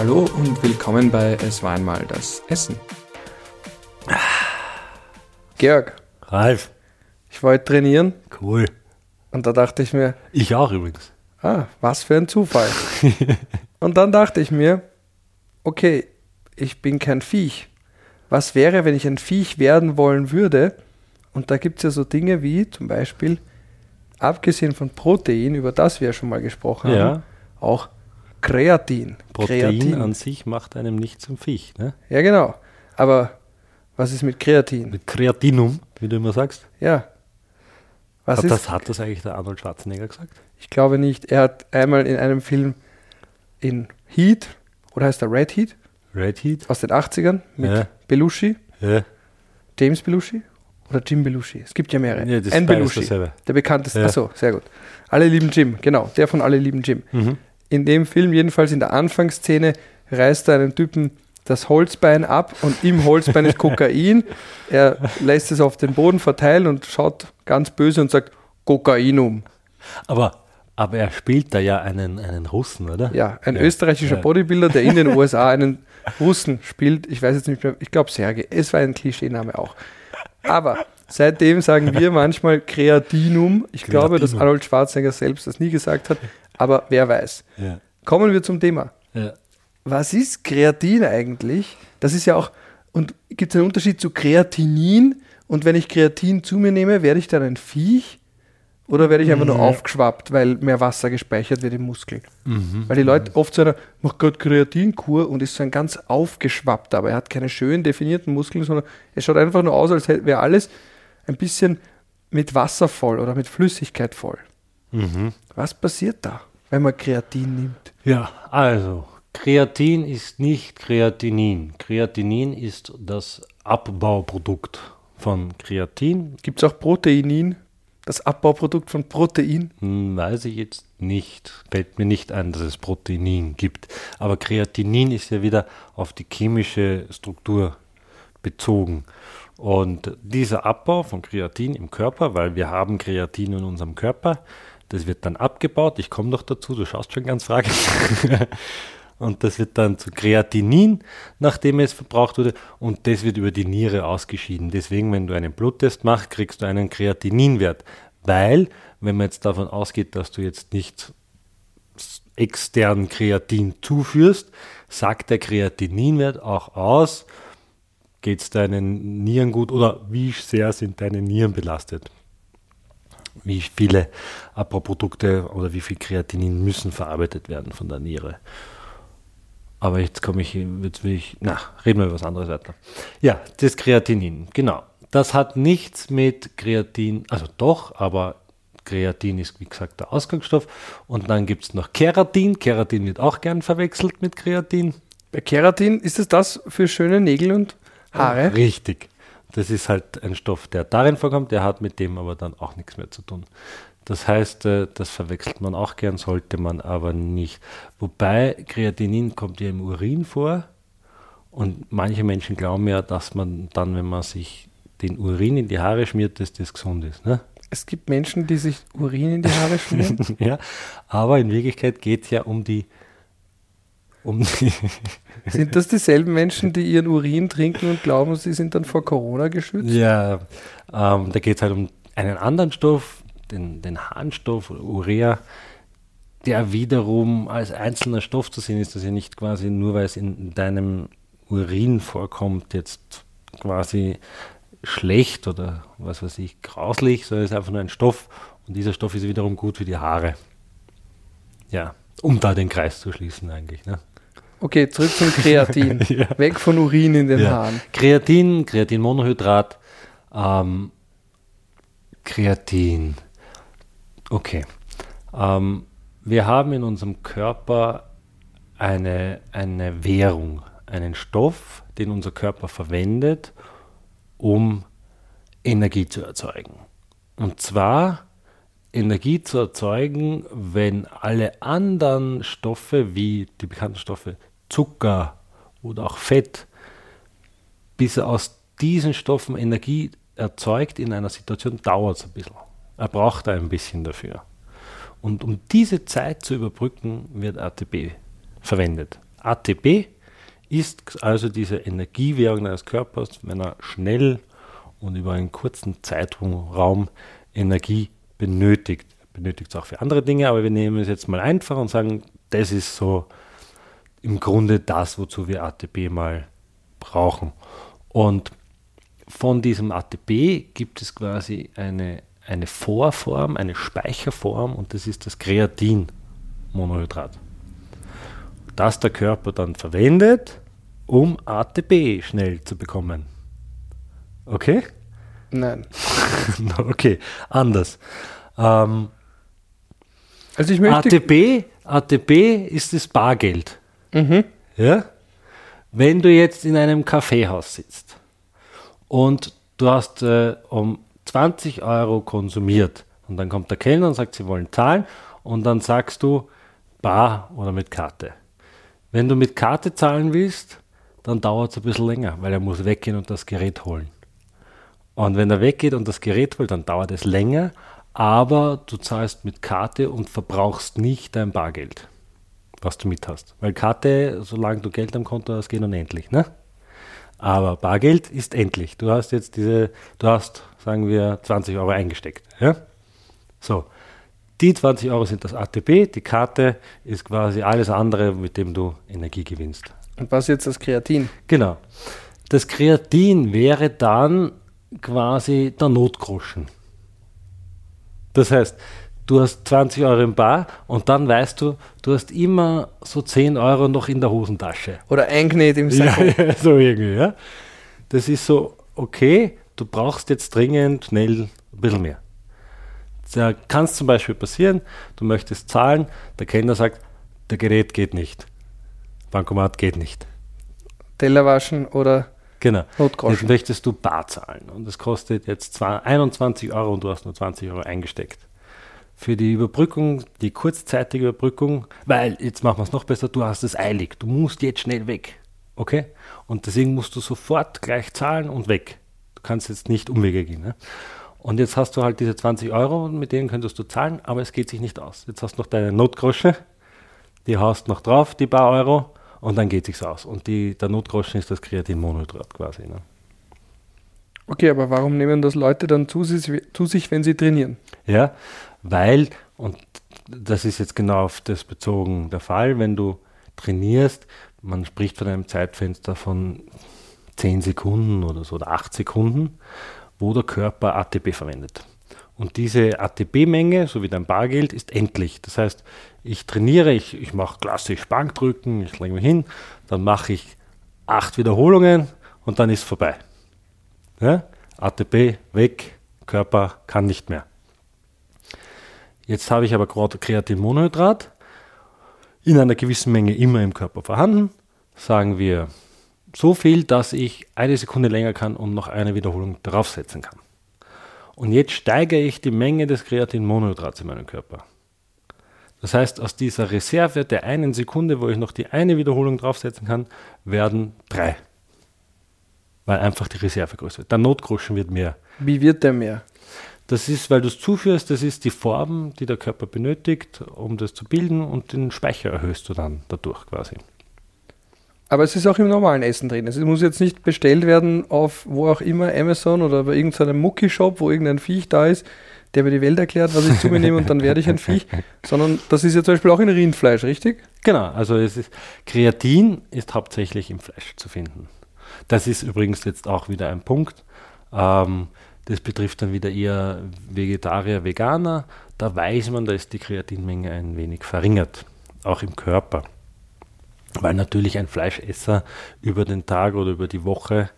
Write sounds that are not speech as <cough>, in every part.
Hallo und willkommen bei Es war einmal das Essen. Georg, Ralf, ich wollte trainieren cool. und da dachte ich mir, Ich auch übrigens. ah, was für ein Zufall. <laughs> und dann dachte ich mir, okay, ich bin kein Viech. Was wäre, wenn ich ein Viech werden wollen würde? Und da gibt es ja so Dinge wie zum Beispiel, abgesehen von Protein, über das wir ja schon mal gesprochen Ja. haben, auch Kreatin. Protein an sich macht einem nicht zum Viech. Ne? Ja, genau. Aber was ist mit Kreatin? Mit Kreatinum, wie du immer sagst. Ja. Was hat, ist? das, hat das eigentlich der Arnold Schwarzenegger gesagt? Ich glaube nicht. Er hat einmal in einem Film in Heat, oder heißt er Red Heat, Red Heat? aus den 80ern mit Ja. Belushi, Ja. James Belushi oder Jim Belushi. Es gibt ja mehrere. Ja, Ein Belushi, der bekannteste. Ja. Achso, sehr gut. Alle lieben Jim, genau. Der von Alle lieben Jim. Mhm. In dem Film, jedenfalls in der Anfangsszene, reißt er einem Typen das Holzbein ab und im Holzbein ist <laughs> Kokain. Er lässt es auf den Boden verteilen und schaut ganz böse und sagt Kokainum. Aber, aber er spielt da ja einen, einen Russen, oder? Ja, ein Ja. österreichischer Ja. Bodybuilder, der in den <laughs> USA einen Russen spielt. Ich weiß jetzt nicht mehr, ich glaube Sergei. Es war ein Klischeename auch. Aber seitdem sagen wir <laughs> manchmal Kreatinum. Ich glaube, dass Kreatinum. Arnold Schwarzenegger selbst das nie gesagt hat, aber wer weiß. Ja. Kommen wir zum Thema. ja. Was ist Kreatin eigentlich? Das ist ja auch, und gibt es einen Unterschied zu Kreatinin? Und wenn ich Kreatin zu mir nehme, werde ich dann ein Viech? Oder werde ich einfach nur Mhm. aufgeschwappt, weil mehr Wasser gespeichert wird im Muskel? Mhm. Weil die Leute oft so einer, macht gerade Kreatinkur und ist so ein ganz aufgeschwappt, aber er hat keine schön definierten Muskeln, sondern es schaut einfach nur aus, als hätte- wäre alles ein bisschen mit Wasser voll oder mit Flüssigkeit voll. Mhm. Was passiert da, wenn man Kreatin nimmt? Ja, also, Kreatin ist nicht Kreatinin. Kreatinin ist das Abbauprodukt von Kreatin. Gibt es auch Proteinin, das Abbauprodukt von Protein? Hm, Weiß ich jetzt nicht. Fällt mir nicht ein, dass es Proteinin gibt. Aber Kreatinin ist ja wieder auf die chemische Struktur bezogen. Und dieser Abbau von Kreatin im Körper, weil wir haben Kreatin in unserem Körper, das wird dann abgebaut. Ich komme noch dazu, du schaust schon ganz fragend. <laughs> Und das wird dann zu Kreatinin, nachdem es verbraucht wurde. Und das wird über die Niere ausgeschieden. Deswegen, wenn du einen Bluttest machst, kriegst du einen Kreatininwert. Weil, wenn man jetzt davon ausgeht, dass du jetzt nicht extern Kreatin zuführst, sagt der Kreatininwert auch aus, geht es deinen Nieren gut oder wie sehr sind deine Nieren belastet. Wie viele Abbauprodukte oder wie viel Kreatinin müssen verarbeitet werden von der Niere. Aber jetzt komme ich, jetzt will ich, na, reden wir über was anderes weiter. Ja, das Kreatinin, genau. Das hat nichts mit Kreatin, also doch, aber Kreatin ist wie gesagt der Ausgangsstoff. Und dann gibt es noch Keratin. Keratin wird auch gern verwechselt mit Kreatin. Bei Keratin ist es das für schöne Nägel und Haare? Richtig. Das ist halt ein Stoff, der darin vorkommt, der hat mit dem aber dann auch nichts mehr zu tun. Das heißt, äh, das verwechselt man auch gern, sollte man aber nicht. Wobei Kreatinin kommt ja im Urin vor und manche Menschen glauben ja, dass man dann, wenn man sich den Urin in die Haare schmiert, dass das gesund ist. Ne? Es gibt Menschen, die sich Urin in die Haare schmieren. <laughs> ja, aber in Wirklichkeit geht es ja um die, um <laughs> sind das dieselben Menschen, die ihren Urin trinken und glauben, sie sind dann vor Corona geschützt? Ja, ähm, da geht es halt um einen anderen Stoff, den, den Harnstoff oder Urea, der wiederum als einzelner Stoff zu sehen ist. Das ist ja nicht quasi nur, weil es in deinem Urin vorkommt, jetzt quasi schlecht oder was weiß ich, grauslich, sondern es ist einfach nur ein Stoff und dieser Stoff ist wiederum gut für die Haare. Ja, um da den Kreis zu schließen eigentlich. Ne? Okay, zurück zum Kreatin. <laughs> Ja. Weg von Urin in den Ja. Haaren. Kreatin, Kreatinmonohydrat, ähm, Kreatin. Okay. Ähm, wir haben in unserem Körper eine, eine Währung, einen Stoff, den unser Körper verwendet, um Energie zu erzeugen. Und zwar Energie zu erzeugen, wenn alle anderen Stoffe, wie die bekannten Stoffe Zucker oder auch Fett, bis er aus diesen Stoffen Energie erzeugt in einer Situation, dauert es ein bisschen. Er braucht ein bisschen dafür. Und um diese Zeit zu überbrücken, wird ATP verwendet. ATP ist also diese Energiewährung deines Körpers, wenn er schnell und über einen kurzen Zeitraum Energie benötigt. Benötigt es auch für andere Dinge, aber wir nehmen es jetzt mal einfach und sagen, das ist so im Grunde das, wozu wir ATP mal brauchen. Und von diesem ATP gibt es quasi eine, eine Vorform, eine Speicherform und das ist das Kreatinmonohydrat. Das der Körper dann verwendet, um ATP schnell zu bekommen. Okay? Nein. <laughs> okay, anders. Ähm, Also ich möchte. ATP, ATP ist das Bargeld. Mhm. Ja? Wenn du jetzt in einem Kaffeehaus sitzt und du hast äh, um 20 Euro konsumiert und dann kommt der Kellner und sagt, sie wollen zahlen und dann sagst du bar oder mit Karte. Wenn du mit Karte zahlen willst, dann dauert es ein bisschen länger, weil er muss weggehen und das Gerät holen. Und wenn er weggeht und das Gerät holt, dann dauert es länger, aber du zahlst mit Karte und verbrauchst nicht dein Bargeld, was du mit hast. Weil Karte, solange du Geld am Konto hast, geht unendlich, ne? Aber Bargeld ist endlich. Du hast jetzt diese, du hast, sagen wir, 20 Euro eingesteckt. Ja? So, die 20 Euro sind das ATP, die Karte ist quasi alles andere, mit dem du Energie gewinnst. Und was jetzt das Kreatin? Genau. Das Kreatin wäre dann quasi der Notgroschen. Das heißt, du hast 20 Euro im Bar und dann weißt du, du hast immer so 10 Euro noch in der Hosentasche. Oder eingenäht im Ja, Sakko. <laughs> ja, so irgendwie, ja. Das ist so, okay, du brauchst jetzt dringend schnell ein bisschen mehr. Da kann es zum Beispiel passieren, du möchtest zahlen, der Kellner sagt, der Gerät geht nicht. Bankomat geht nicht. Teller waschen oder Genau. Jetzt Notgroschen. möchtest du bar zahlen und es kostet jetzt zwar 21 Euro und du hast nur 20 Euro eingesteckt. Für die Überbrückung, die kurzzeitige Überbrückung, weil jetzt machen wir es noch besser, du hast es eilig, du musst jetzt schnell weg. Okay? Und deswegen musst du sofort gleich zahlen und weg. Du kannst jetzt nicht Umwege gehen. Ne? Und jetzt hast du halt diese 20 Euro und mit denen könntest du zahlen, aber es geht sich nicht aus. Jetzt hast du noch deine Notgrosche, die haust noch drauf, die paar Euro, und dann geht sich's aus. Und die, der Notgroschen ist das Kreatinmonohydrat quasi. Ne? Okay, aber warum nehmen das Leute dann zu sich, zu sich, wenn sie trainieren? Ja, weil, und das ist jetzt genau auf das bezogen der Fall, wenn du trainierst, man spricht von einem Zeitfenster von 10 Sekunden oder so, oder 8 Sekunden, wo der Körper ATP verwendet. Und diese ATP-Menge, so wie dein Bargeld, ist endlich. Das heißt, ich trainiere, ich, ich mache klassisch Bankdrücken, ich lege mich hin, dann mache ich acht Wiederholungen und dann ist vorbei. Ja? ATP weg, Körper kann nicht mehr. Jetzt habe ich aber gerade Kreatinmonohydrat in einer gewissen Menge immer im Körper vorhanden. Sagen wir so viel, dass ich eine Sekunde länger kann und noch eine Wiederholung draufsetzen kann. Und jetzt steigere ich die Menge des Kreatinmonohydrats in meinem Körper. Das heißt, aus dieser Reserve der einen Sekunde, wo ich noch die eine Wiederholung draufsetzen kann, werden drei. Weil einfach die Reserve größer wird. Der Notgroschen wird mehr. Wie wird der mehr? Das ist, weil du es zuführst, das ist die Form, die der Körper benötigt, um das zu bilden und den Speicher erhöhst du dann dadurch quasi. Aber es ist auch im normalen Essen drin. Es muss jetzt nicht bestellt werden auf wo auch immer, Amazon oder bei irgendeinem Mucki-Shop, wo irgendein Viech da ist, der mir die Welt erklärt, was ich zu mir nehme und dann werde ich ein Viech. <laughs> Sondern das ist ja zum Beispiel auch in Rindfleisch, richtig? Genau, also es ist, Kreatin ist hauptsächlich im Fleisch zu finden. Das ist übrigens jetzt auch wieder ein Punkt. Ähm, das betrifft dann wieder eher Vegetarier, Veganer. Da weiß man, da ist die Kreatinmenge ein wenig verringert, auch im Körper. Weil natürlich ein Fleischesser über den Tag oder über die Woche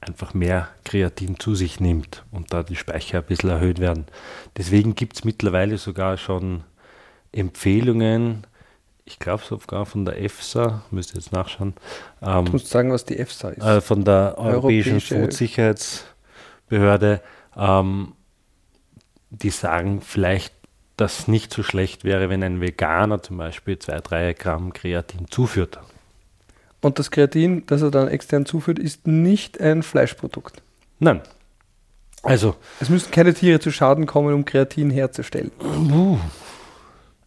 einfach mehr Kreatin zu sich nimmt und da die Speicher ein bisschen erhöht werden. Deswegen gibt es mittlerweile sogar schon Empfehlungen, ich glaube sogar von der EFSA, müsst ihr jetzt nachschauen, ähm, Du musst sagen, was die EFSA ist. äh, von der Europäischen Europäische- Food-Sicherheitsbehörde, ähm, die sagen vielleicht, dass es nicht so schlecht wäre, wenn ein Veganer zum Beispiel zwei, drei Gramm Kreatin zuführt. Und das Kreatin, das er dann extern zuführt, ist nicht ein Fleischprodukt. Nein. Also, Es müssen keine Tiere zu Schaden kommen, um Kreatin herzustellen.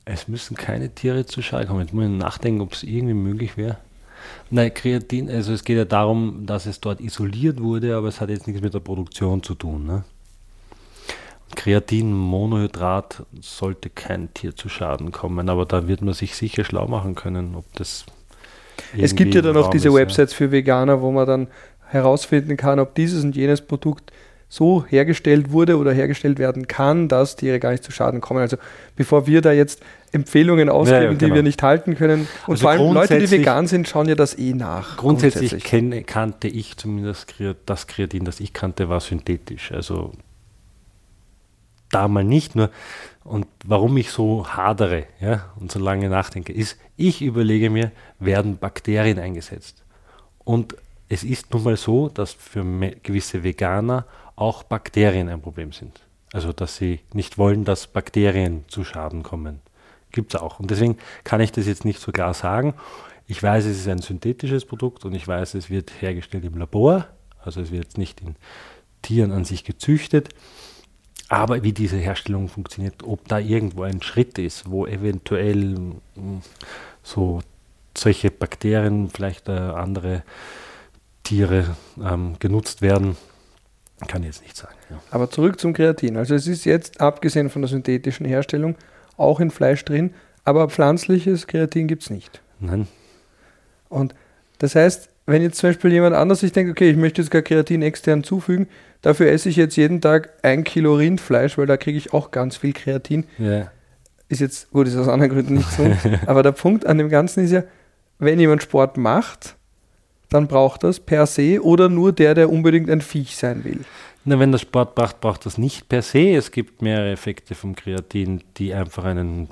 es müssen keine Tiere zu Schaden kommen. Jetzt muss ich nachdenken, ob es irgendwie möglich wäre. Nein, Kreatin, also es geht ja darum, dass es dort isoliert wurde, aber es hat jetzt nichts mit der Produktion zu tun. Ne? Kreatinmonohydrat sollte kein Tier zu Schaden kommen, aber da wird man sich sicher schlau machen können, ob das. Es gibt ja dann auch diese ist, Websites ja. für Veganer, wo man dann herausfinden kann, ob dieses und jenes Produkt so hergestellt wurde oder hergestellt werden kann, dass Tiere gar nicht zu Schaden kommen. Also bevor wir da jetzt Empfehlungen ausgeben, ja, ja, genau. die wir nicht halten können. Und also vor allem Leute, die vegan sind, schauen ja das eh nach. Grundsätzlich, grundsätzlich. Kenne, kannte ich zumindest das Kreatin, das ich kannte, war synthetisch. Also da mal nicht nur. Und warum ich so hadere ja, und so lange nachdenke, ist, ich überlege mir, werden Bakterien eingesetzt? Und es ist nun mal so, dass für gewisse Veganer auch Bakterien ein Problem sind. Also, dass sie nicht wollen, dass Bakterien zu Schaden kommen. Gibt es auch. Und deswegen kann ich das jetzt nicht so klar sagen. Ich weiß, es ist ein synthetisches Produkt und ich weiß, es wird hergestellt im Labor. Also es wird nicht in Tieren an sich gezüchtet. Aber wie diese Herstellung funktioniert, ob da irgendwo ein Schritt ist, wo eventuell hm, so solche Bakterien, vielleicht äh, andere Tiere ähm, genutzt werden, kann ich jetzt nicht sagen. Ja. Aber zurück zum Kreatin. Also es ist jetzt, abgesehen von der synthetischen Herstellung, auch in Fleisch drin, aber pflanzliches Kreatin gibt es nicht. Nein. Und das heißt, wenn jetzt zum Beispiel jemand anders sich denkt, okay, ich möchte jetzt gar Kreatin extern zufügen, dafür esse ich jetzt jeden Tag ein Kilo Rindfleisch, weil da kriege ich auch ganz viel Kreatin. Ja. Ist jetzt, gut, ist aus anderen Gründen nicht so. <laughs> aber der Punkt an dem Ganzen ist ja, wenn jemand Sport macht, dann braucht das per se oder nur der, der unbedingt ein Viech sein will? Na, wenn das Sport braucht, braucht das nicht per se. Es gibt mehrere Effekte vom Kreatin, die einfach einen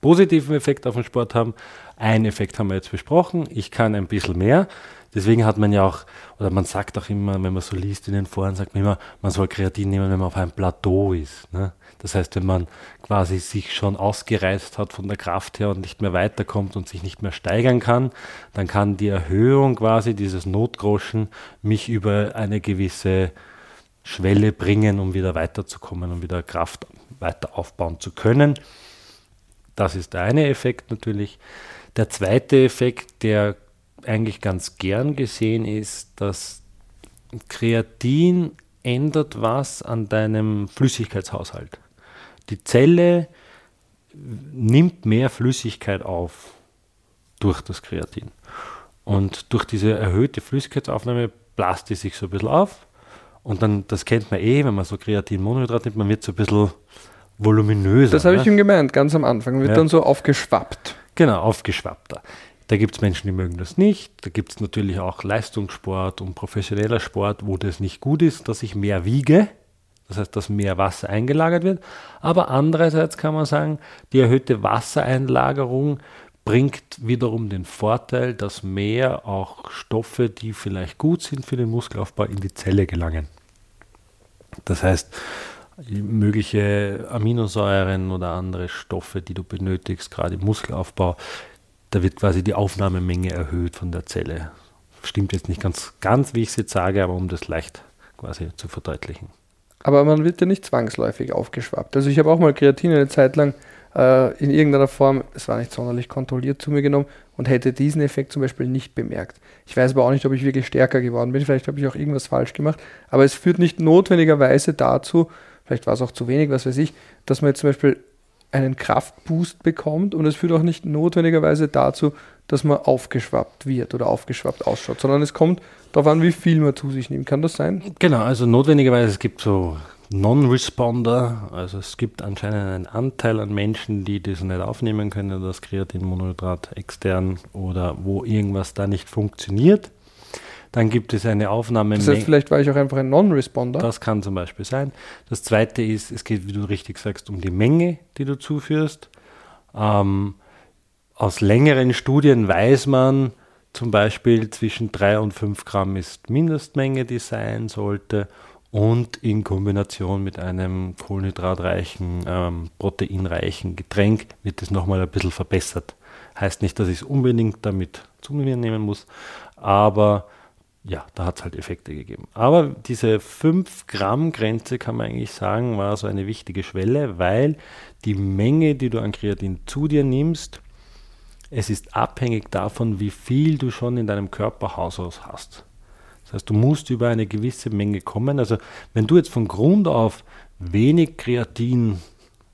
positiven Effekt auf den Sport haben. Ein Effekt haben wir jetzt besprochen. Ich kann ein bisschen mehr. Deswegen hat man ja auch, oder man sagt auch immer, wenn man so liest in den Foren, sagt man immer, man soll Kreatin nehmen, wenn man auf einem Plateau ist. Ne? Das heißt, wenn man quasi sich schon ausgereizt hat von der Kraft her und nicht mehr weiterkommt und sich nicht mehr steigern kann, dann kann die Erhöhung quasi dieses Notgroschen mich über eine gewisse Schwelle bringen, um wieder weiterzukommen, um wieder Kraft weiter aufbauen zu können. Das ist der eine Effekt natürlich. Der zweite Effekt, der eigentlich ganz gern gesehen ist, dass Kreatin ändert was an deinem Flüssigkeitshaushalt. Die Zelle nimmt mehr Flüssigkeit auf durch das Kreatin. Und durch diese erhöhte Flüssigkeitsaufnahme blast die sich so ein bisschen auf. Und dann, das kennt man eh, wenn man so Kreatinmonohydrat nimmt, man wird so ein bisschen voluminöser. Das habe ne? ich ihm gemeint, ganz am Anfang. Wird ja. dann so aufgeschwappt. Genau, aufgeschwappter. Da gibt es Menschen, die mögen das nicht. Da gibt es natürlich auch Leistungssport und professioneller Sport, wo das nicht gut ist, dass ich mehr wiege. Das heißt, dass mehr Wasser eingelagert wird. Aber andererseits kann man sagen, die erhöhte Wassereinlagerung bringt wiederum den Vorteil, dass mehr auch Stoffe, die vielleicht gut sind für den Muskelaufbau, in die Zelle gelangen. Das heißt, mögliche Aminosäuren oder andere Stoffe, die du benötigst, gerade im Muskelaufbau, da wird quasi die Aufnahmemenge erhöht von der Zelle. Stimmt jetzt nicht ganz, ganz wie ich es jetzt sage, aber um das leicht quasi zu verdeutlichen. Aber man wird ja nicht zwangsläufig aufgeschwappt. Also ich habe auch mal Kreatin eine Zeit lang äh, in irgendeiner Form, es war nicht sonderlich kontrolliert, zu mir genommen und hätte diesen Effekt zum Beispiel nicht bemerkt. Ich weiß aber auch nicht, ob ich wirklich stärker geworden bin. Vielleicht habe ich auch irgendwas falsch gemacht. Aber es führt nicht notwendigerweise dazu, vielleicht war es auch zu wenig, was weiß ich, dass man jetzt zum Beispiel einen Kraftboost bekommt und es führt auch nicht notwendigerweise dazu, dass man aufgeschwappt wird oder aufgeschwappt ausschaut, sondern es kommt darauf an, wie viel man zu sich nimmt. Kann das sein? Genau, also notwendigerweise, es gibt so Non-Responder, also es gibt anscheinend einen Anteil an Menschen, die das nicht aufnehmen können, das Kreatinmonohydrat extern oder wo irgendwas da nicht funktioniert. Dann gibt es eine Aufnahme. Das heißt, vielleicht war ich auch einfach ein Non-Responder. Das kann zum Beispiel sein. Das zweite ist, es geht, wie du richtig sagst, um die Menge, die du zuführst. Ähm, aus längeren Studien weiß man zum Beispiel, zwischen 3 und 5 Gramm ist Mindestmenge, die sein sollte. Und in Kombination mit einem kohlenhydratreichen, ähm, proteinreichen Getränk wird es nochmal ein bisschen verbessert. Heißt nicht, dass ich es unbedingt damit zu mir nehmen muss, aber ja, da hat es halt Effekte gegeben. Aber diese 5 Gramm Grenze kann man eigentlich sagen, war so eine wichtige Schwelle, weil die Menge, die du an Kreatin zu dir nimmst, es ist abhängig davon, wie viel du schon in deinem Körperhaus hast. Das heißt, du musst über eine gewisse Menge kommen. Also wenn du jetzt von Grund auf wenig Kreatin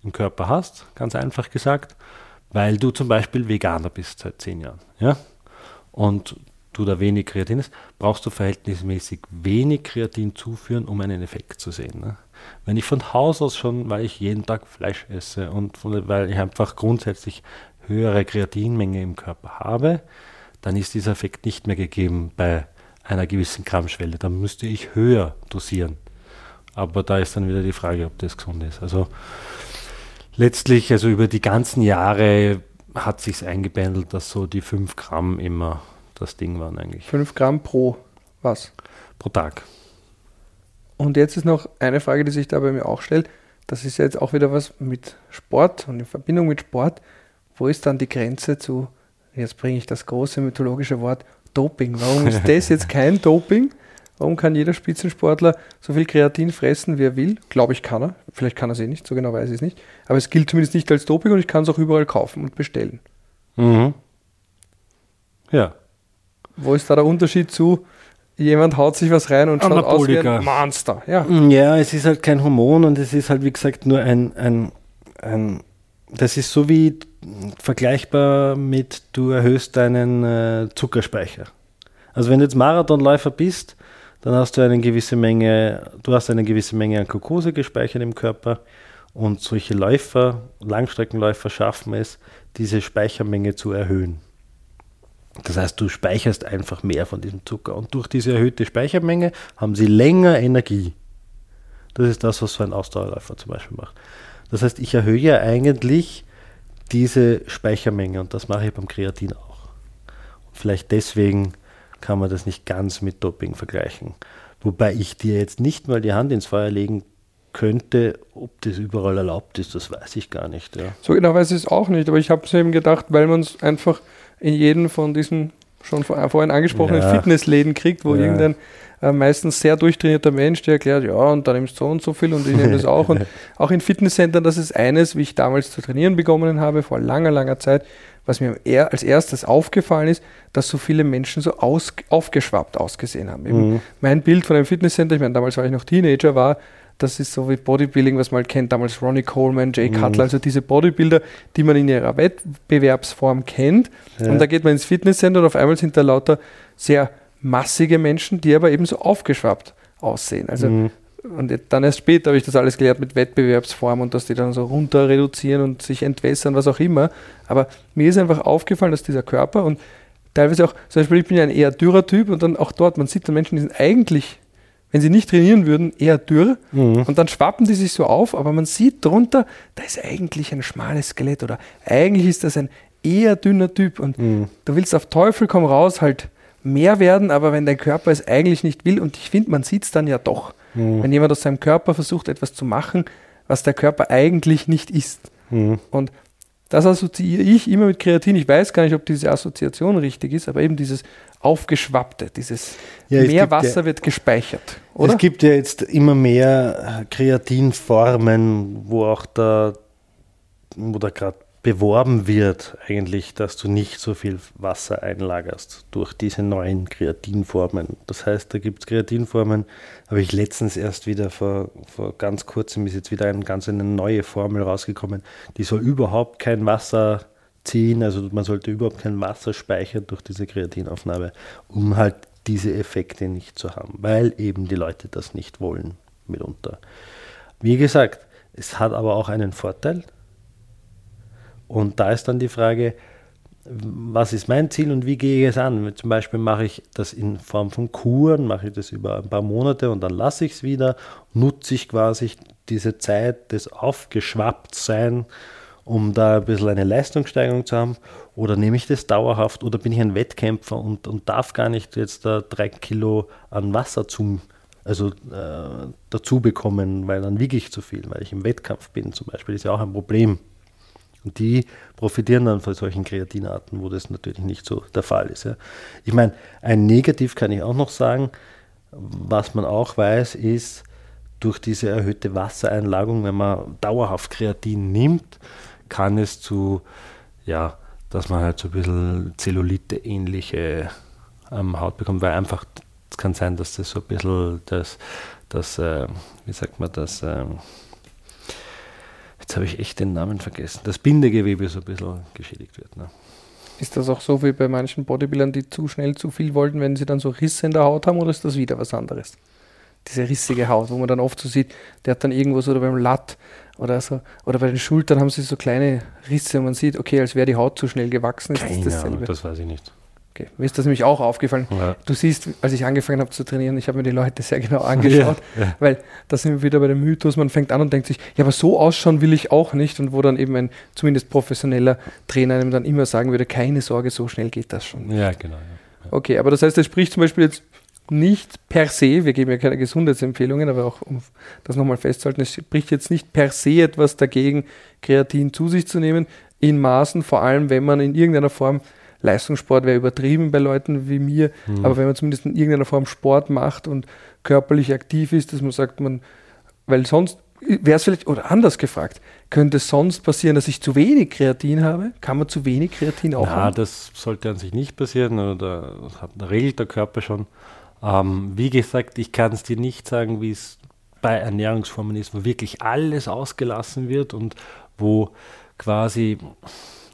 im Körper hast, ganz einfach gesagt, weil du zum Beispiel Veganer bist seit zehn Jahren, ja, und du da wenig Kreatin hast, brauchst du verhältnismäßig wenig Kreatin zuführen, um einen Effekt zu sehen. Ne? Wenn ich von Haus aus schon, weil ich jeden Tag Fleisch esse und von, weil ich einfach grundsätzlich höhere Kreatinmenge im Körper habe, dann ist dieser Effekt nicht mehr gegeben bei einer gewissen Grammschwelle. Dann müsste ich höher dosieren. Aber da ist dann wieder die Frage, ob das gesund ist. Also letztlich, also über die ganzen Jahre hat sich eingependelt, dass so die 5 Gramm immer das Ding waren eigentlich. 5 Gramm pro was? Pro Tag. Und jetzt ist noch eine Frage, die sich da bei mir auch stellt. Das ist ja jetzt auch wieder was mit Sport und in Verbindung mit Sport. Wo ist dann die Grenze zu, jetzt bringe ich das große mythologische Wort Doping? Warum ist <laughs> das jetzt kein Doping? Warum kann jeder Spitzensportler so viel Kreatin fressen, wie er will? Glaube ich, kann er. Vielleicht kann er es eh nicht, so genau weiß ich es nicht. Aber es gilt zumindest nicht als Doping und ich kann es auch überall kaufen und bestellen. Mhm. Ja. Wo ist da der Unterschied zu, jemand haut sich was rein und schaut aus wie ein Monster? Ja. ja, es ist halt kein Hormon und es ist halt, wie gesagt, nur ein, ein, ein das ist so wie vergleichbar mit, du erhöhst deinen äh, Zuckerspeicher. Also wenn du jetzt Marathonläufer bist, dann hast du eine gewisse Menge, du hast eine gewisse Menge an Glucose gespeichert im Körper und solche Läufer, Langstreckenläufer schaffen es, diese Speichermenge zu erhöhen. Das heißt, du speicherst einfach mehr von diesem Zucker und durch diese erhöhte Speichermenge haben sie länger Energie. Das ist das, was so ein Ausdauerläufer zum Beispiel macht. Das heißt, ich erhöhe eigentlich diese Speichermenge und das mache ich beim Kreatin auch. Und vielleicht deswegen kann man das nicht ganz mit Doping vergleichen. Wobei ich dir jetzt nicht mal die Hand ins Feuer legen könnte, ob das überall erlaubt ist, das weiß ich gar nicht. Ja. So genau weiß ich es auch nicht, aber ich habe es eben gedacht, weil man es einfach in jedem von diesen schon vorhin angesprochenen ja. Fitnessläden kriegt, wo ja. irgendein äh, meistens sehr durchtrainierter Mensch, der erklärt, ja, und dann nimmst du so und so viel und ich nehme das auch. Und <laughs> auch in Fitnesscentern, das ist eines, wie ich damals zu trainieren begonnen habe, vor langer, langer Zeit, was mir als erstes aufgefallen ist, dass so viele Menschen so aus, aufgeschwappt ausgesehen haben. Mhm. Mein Bild von einem Fitnesscenter, ich meine, damals war ich noch Teenager, war, das ist so wie Bodybuilding, was man halt kennt, damals Ronnie Coleman, Jay mhm. Cutler, also diese Bodybuilder, die man in ihrer Wettbewerbsform kennt. Ja. Und da geht man ins Fitnesscenter und auf einmal sind da lauter sehr massige Menschen, die aber eben so aufgeschwappt aussehen. Also mhm. Und dann erst später habe ich das alles gelernt mit Wettbewerbsform und dass die dann so runter reduzieren und sich entwässern, was auch immer. Aber mir ist einfach aufgefallen, dass dieser Körper und teilweise auch, zum Beispiel, ich bin ja ein eher dürrer Typ und dann auch dort, man sieht dann Menschen, die sind eigentlich, wenn sie nicht trainieren würden, eher dürr mhm. und dann schwappen die sich so auf, aber man sieht drunter, da ist eigentlich ein schmales Skelett oder eigentlich ist das ein eher dünner Typ und mhm. du willst auf Teufel komm raus halt mehr werden, aber wenn dein Körper es eigentlich nicht will und ich finde, man sieht es dann ja doch. Mhm. Wenn jemand aus seinem Körper versucht, etwas zu machen, was der Körper eigentlich nicht ist. Mhm. Und das assoziiere ich immer mit Kreatin. Ich weiß gar nicht, ob diese Assoziation richtig ist, aber eben dieses Aufgeschwappte, dieses ja, mehr Wasser ja, wird gespeichert. Oder? Es gibt ja jetzt immer mehr Kreatinformen, wo auch da, wo da gerade beworben wird, eigentlich, dass du nicht so viel Wasser einlagerst durch diese neuen Kreatinformen. Das heißt, da gibt es Kreatinformen, habe ich letztens erst wieder vor, vor ganz kurzem ist jetzt wieder eine ganz eine neue Formel rausgekommen, die soll überhaupt kein Wasser ziehen, also man sollte überhaupt kein Wasser speichern durch diese Kreatinaufnahme, um halt diese Effekte nicht zu haben, weil eben die Leute das nicht wollen mitunter. Wie gesagt, es hat aber auch einen Vorteil, und da ist dann die Frage, was ist mein Ziel und wie gehe ich es an? Zum Beispiel mache ich das in Form von Kuren, mache ich das über ein paar Monate und dann lasse ich es wieder, nutze ich quasi diese Zeit des Aufgeschwapptsein, um da ein bisschen eine Leistungssteigerung zu haben, oder nehme ich das dauerhaft oder bin ich ein Wettkämpfer und, und darf gar nicht jetzt da drei Kilo an Wasser zum, also äh, dazu bekommen, weil dann wiege ich zu viel, weil ich im Wettkampf bin zum Beispiel, ist ja auch ein Problem. Und die profitieren dann von solchen Kreatinarten, wo das natürlich nicht so der Fall ist. Ja. Ich meine, ein Negativ kann ich auch noch sagen, was man auch weiß, ist, durch diese erhöhte Wassereinlagung, wenn man dauerhaft Kreatin nimmt, kann es zu, ja, dass man halt so ein bisschen Zellulite-ähnliche ähm, Haut bekommt, weil einfach es kann sein, dass das so ein bisschen das, das äh, wie sagt man das, äh, jetzt habe ich echt den Namen vergessen, das Bindegewebe so ein bisschen geschädigt wird. Ne? Ist das auch so wie bei manchen Bodybuildern, die zu schnell zu viel wollten, wenn sie dann so Risse in der Haut haben oder ist das wieder was anderes? Diese rissige Haut, wo man dann oft so sieht, der hat dann irgendwo so beim Latt oder so, oder bei den Schultern haben sie so kleine Risse und man sieht, okay, als wäre die Haut zu schnell gewachsen. Ist Keine das Ahnung, dasselbe? das weiß ich nicht. Okay. Mir ist das nämlich auch aufgefallen. Ja. Du siehst, als ich angefangen habe zu trainieren, ich habe mir die Leute sehr genau angeschaut, Ja, ja. weil da sind wir wieder bei dem Mythos, man fängt an und denkt sich, ja, aber so ausschauen will ich auch nicht und wo dann eben ein zumindest professioneller Trainer einem dann immer sagen würde, keine Sorge, so schnell geht das schon. Ja, genau. Okay, aber das heißt, es spricht zum Beispiel jetzt nicht per se, wir geben ja keine Gesundheitsempfehlungen, aber auch um das nochmal festzuhalten, es spricht jetzt nicht per se etwas dagegen, Kreatin zu sich zu nehmen, in Maßen, vor allem wenn man in irgendeiner Form, Leistungssport wäre übertrieben bei Leuten wie mir, Hm. aber wenn man zumindest in irgendeiner Form Sport macht und körperlich aktiv ist, dass man sagt, man, weil sonst wäre es vielleicht, oder anders gefragt, könnte es sonst passieren, dass ich zu wenig Kreatin habe? Kann man zu wenig Kreatin auch Na, haben? das sollte an sich nicht passieren, oder das hat, da regelt der Körper schon. Ähm, wie gesagt, ich kann es dir nicht sagen, wie es bei Ernährungsformen ist, wo wirklich alles ausgelassen wird und wo quasi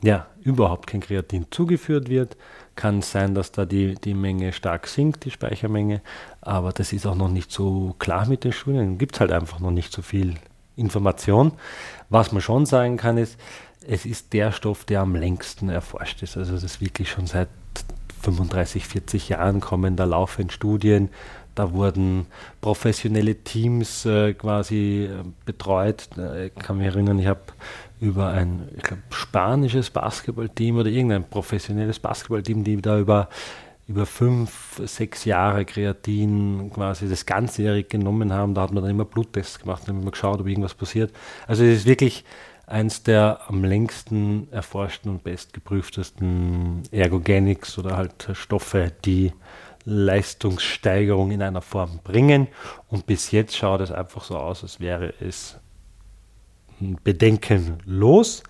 ja, überhaupt kein Kreatin zugeführt wird. Kann sein, dass da die, die Menge stark sinkt, die Speichermenge, aber das ist auch noch nicht so klar mit den Studien. Gibt es halt einfach noch nicht so viel Information. Was man schon sagen kann, ist, es ist der Stoff, der am längsten erforscht ist. Also das ist wirklich schon seit 35, 40 Jahren kommen da laufend Studien. Da wurden professionelle Teams äh, quasi äh, betreut. Äh, Ich kann mich erinnern, ich habe über ein glaub, spanisches Basketballteam oder irgendein professionelles Basketballteam, die da über, über fünf, sechs Jahre Kreatin quasi das ganzjährig genommen haben. Da hat man dann immer Bluttests gemacht, haben wir geschaut, ob irgendwas passiert. Also es ist wirklich eins der am längsten erforschten und bestgeprüftesten Ergogenics oder halt Stoffe, die Leistungssteigerung in einer Form bringen. Und bis jetzt schaut es einfach so aus, als wäre es bedenkenlos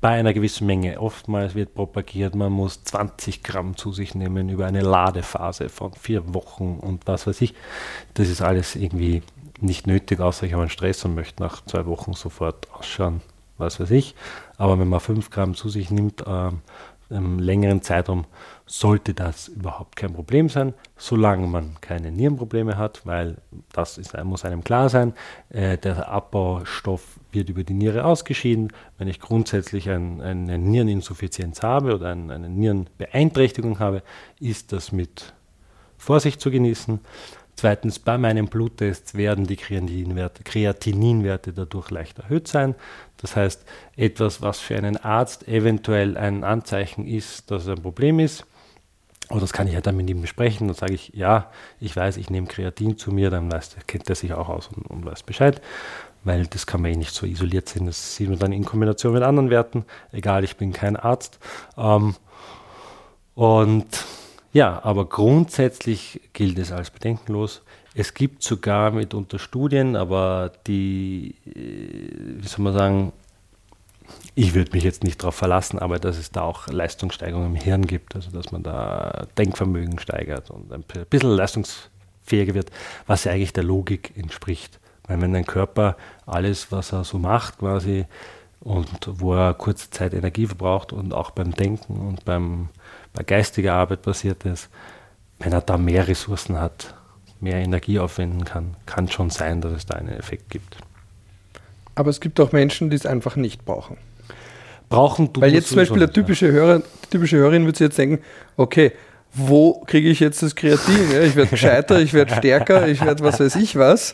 bei einer gewissen Menge. Oftmals wird propagiert, man muss 20 Gramm zu sich nehmen über eine Ladephase von vier Wochen und was weiß ich. Das ist alles irgendwie nicht nötig, außer ich habe einen Stress und möchte nach zwei Wochen sofort ausschauen, was weiß ich. Aber wenn man 5 Gramm zu sich nimmt, ähm, im längeren Zeitraum, sollte das überhaupt kein Problem sein, solange man keine Nierenprobleme hat, weil das ist, muss einem klar sein. Äh, der Abbaustoff wird über die Niere ausgeschieden. Wenn ich grundsätzlich ein, eine Niereninsuffizienz habe oder ein, eine Nierenbeeinträchtigung habe, ist das mit Vorsicht zu genießen. Zweitens, bei meinen Bluttests werden die Kreatininwerte, Kreatininwerte dadurch leicht erhöht sein. Das heißt, etwas, was für einen Arzt eventuell ein Anzeichen ist, dass es ein Problem ist, oder das kann ich ja dann mit ihm besprechen. Dann sage ich, ja, ich weiß, ich nehme Kreatin zu mir, dann weiß, kennt er sich auch aus und, und weiß Bescheid, weil das kann man eh nicht so isoliert sehen. Das sieht man dann in Kombination mit anderen Werten. Egal, ich bin kein Arzt. Ähm, und ja, aber grundsätzlich gilt es als bedenkenlos. Es gibt sogar mitunter Studien, aber die, äh, wie soll man sagen, ich würde mich jetzt nicht darauf verlassen, aber dass es da auch Leistungssteigerungen im Hirn gibt, also dass man da Denkvermögen steigert und ein bisschen leistungsfähiger wird, was ja eigentlich der Logik entspricht. Weil wenn dein Körper alles, was er so macht, quasi und wo er kurze Zeit Energie verbraucht und auch beim Denken und beim, bei geistiger Arbeit passiert ist, wenn er da mehr Ressourcen hat, mehr Energie aufwenden kann, kann schon sein, dass es da einen Effekt gibt. Aber es gibt auch Menschen, die es einfach nicht brauchen. Brauchen du Weil jetzt zum Beispiel der typische Hörer, die typische Hörerin wird sich jetzt denken, okay, wo kriege ich jetzt das Kreatin? Ja, ich werde <laughs> gescheiter, ich werde stärker, ich werde was weiß ich was.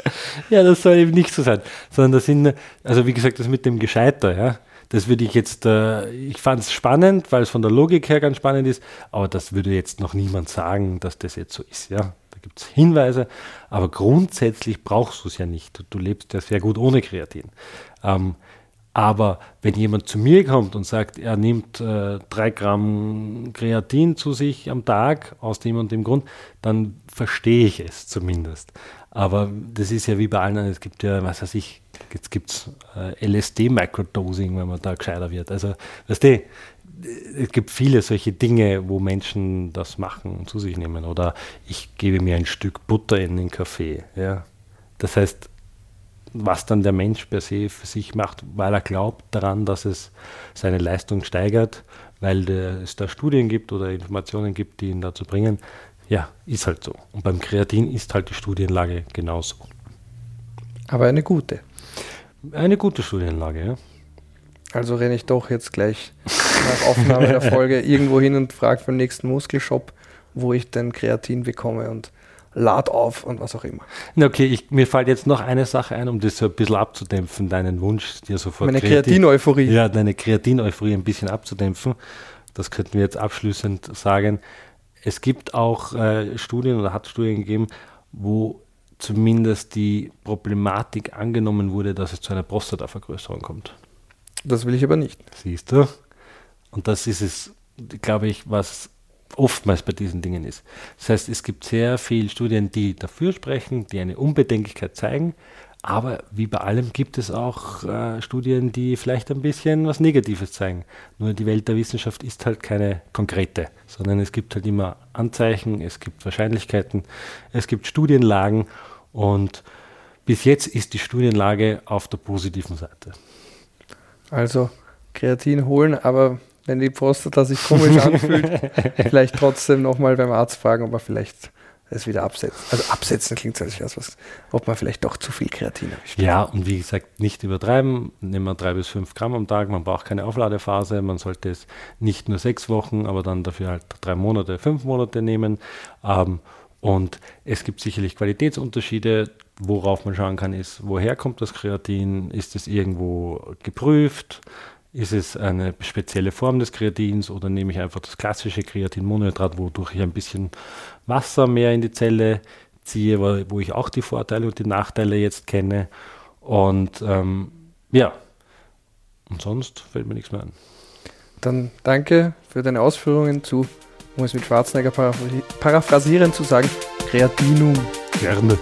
Ja, das soll eben nicht so sein. Sondern das sind, also wie gesagt, das mit dem Gescheiter, ja, das würde ich jetzt, äh, ich fand es spannend, weil es von der Logik her ganz spannend ist, aber das würde jetzt noch niemand sagen, dass das jetzt so ist, ja. Gibt es Hinweise, aber grundsätzlich brauchst du es ja nicht. Du lebst ja sehr gut ohne Kreatin. Ähm, aber wenn jemand zu mir kommt und sagt, er nimmt äh, drei Gramm Kreatin zu sich am Tag aus dem und dem Grund, dann verstehe ich es zumindest. Aber das ist ja wie bei allen, es gibt ja, was weiß ich, Jetzt gibt es äh, LSD-Microdosing, wenn man da gescheiter wird. Also, weißt du, es gibt viele solche Dinge, wo Menschen das machen und zu sich nehmen. Oder ich gebe mir ein Stück Butter in den Kaffee. Ja. Das heißt, was dann der Mensch per se für sich macht, weil er glaubt daran, dass es seine Leistung steigert, weil es da Studien gibt oder Informationen gibt, die ihn dazu bringen. Ja, ist halt so. Und beim Kreatin ist halt die Studienlage genauso. Aber eine gute. Eine gute Studienlage, ja. Also renne ich doch jetzt gleich nach Aufnahme der <laughs> Folge irgendwo hin und frage den nächsten Muskelshop, wo ich denn Kreatin bekomme und lad auf und was auch immer. Okay, ich, mir fällt jetzt noch eine Sache ein, um das so ein bisschen abzudämpfen, deinen Wunsch, dir sofort. Meine Kreatin-Euphorie. Ja, deine Kreatin-Euphorie ein bisschen abzudämpfen. Das könnten wir jetzt abschließend sagen. Es gibt auch äh, Studien oder hat Studien gegeben, wo zumindest die Problematik angenommen wurde, dass es zu einer Prostatavergrößerung kommt. Das will ich aber nicht. Siehst du? Und das ist es, glaube ich, was oftmals bei diesen Dingen ist. Das heißt, es gibt sehr viele Studien, die dafür sprechen, die eine Unbedenklichkeit zeigen, aber wie bei allem gibt es auch äh, Studien, die vielleicht ein bisschen was Negatives zeigen. Nur die Welt der Wissenschaft ist halt keine konkrete, sondern es gibt halt immer Anzeichen, es gibt Wahrscheinlichkeiten, es gibt Studienlagen und bis jetzt ist die Studienlage auf der positiven Seite. Also Kreatin holen, aber wenn die Prostata sich komisch <laughs> anfühlt, vielleicht trotzdem nochmal beim Arzt fragen, ob er vielleicht es wieder absetzt. Also absetzen klingt als was, ob man vielleicht doch zu viel Kreatin erwischt. Ja, und wie gesagt, nicht übertreiben. Nehmen wir drei bis fünf Gramm am Tag. Man braucht keine Aufladephase. Man sollte es nicht nur sechs Wochen, aber dann dafür halt drei Monate, fünf Monate nehmen. Ähm, und es gibt sicherlich Qualitätsunterschiede. Worauf man schauen kann, ist, woher kommt das Kreatin? Ist es irgendwo geprüft? Ist es eine spezielle Form des Kreatins oder nehme ich einfach das klassische Kreatinmonhydrat, wodurch ich ein bisschen Wasser mehr in die Zelle ziehe, wo ich auch die Vorteile und die Nachteile jetzt kenne. Und ähm, ja, und sonst fällt mir nichts mehr an. Dann danke für deine Ausführungen zu, um es mit Schwarzenegger paraphrasieren zu sagen, Kreatinum. Gerne.